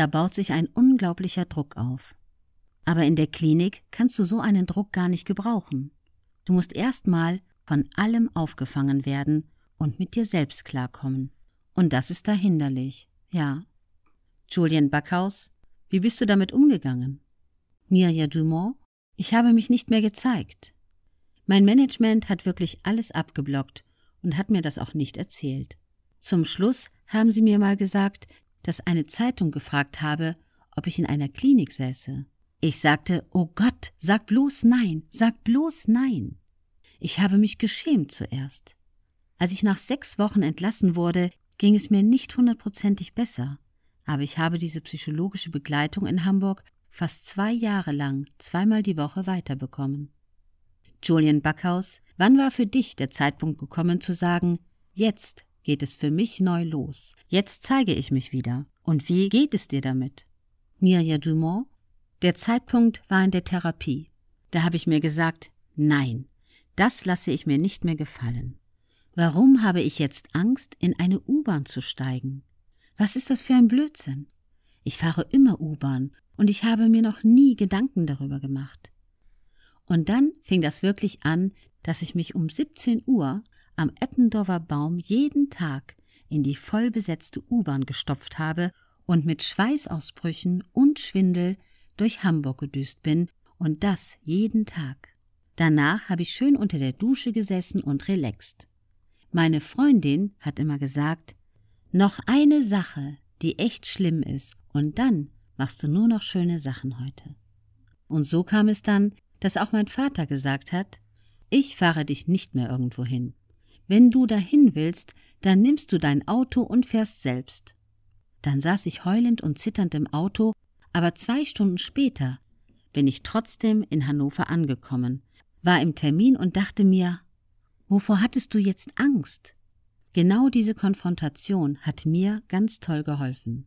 Da baut sich ein unglaublicher Druck auf. Aber in der Klinik kannst du so einen Druck gar nicht gebrauchen. Du musst erstmal von allem aufgefangen werden und mit dir selbst klarkommen. Und das ist da hinderlich, ja. Julian Backhaus, wie bist du damit umgegangen? Mirja Dumont, ich habe mich nicht mehr gezeigt. Mein Management hat wirklich alles abgeblockt und hat mir das auch nicht erzählt. Zum Schluss haben sie mir mal gesagt, dass eine Zeitung gefragt habe, ob ich in einer Klinik säße. Ich sagte, oh Gott, sag bloß nein, sag bloß nein. Ich habe mich geschämt zuerst. Als ich nach sechs Wochen entlassen wurde, ging es mir nicht hundertprozentig besser, aber ich habe diese psychologische Begleitung in Hamburg fast zwei Jahre lang zweimal die Woche weiterbekommen. Julian Backhaus, wann war für dich der Zeitpunkt gekommen zu sagen, jetzt geht es für mich neu los, jetzt zeige ich mich wieder, und wie geht es dir damit? Mirja Dumont, der Zeitpunkt war in der Therapie. Da habe ich mir gesagt, nein, das lasse ich mir nicht mehr gefallen. Warum habe ich jetzt Angst, in eine U-Bahn zu steigen? Was ist das für ein Blödsinn? Ich fahre immer U-Bahn und ich habe mir noch nie Gedanken darüber gemacht. Und dann fing das wirklich an, dass ich mich um 17 Uhr am Eppendorfer Baum jeden Tag in die vollbesetzte U-Bahn gestopft habe und mit Schweißausbrüchen und Schwindel durch Hamburg gedüst bin, und das jeden Tag. Danach habe ich schön unter der Dusche gesessen und relaxt. Meine Freundin hat immer gesagt, noch eine Sache, die echt schlimm ist, und dann machst du nur noch schöne Sachen heute. Und so kam es dann, dass auch mein Vater gesagt hat, ich fahre dich nicht mehr irgendwo hin. Wenn du dahin willst, dann nimmst du dein Auto und fährst selbst. Dann saß ich heulend und zitternd im Auto, aber zwei Stunden später bin ich trotzdem in Hannover angekommen, war im Termin und dachte mir, Wovor hattest du jetzt Angst? Genau diese Konfrontation hat mir ganz toll geholfen.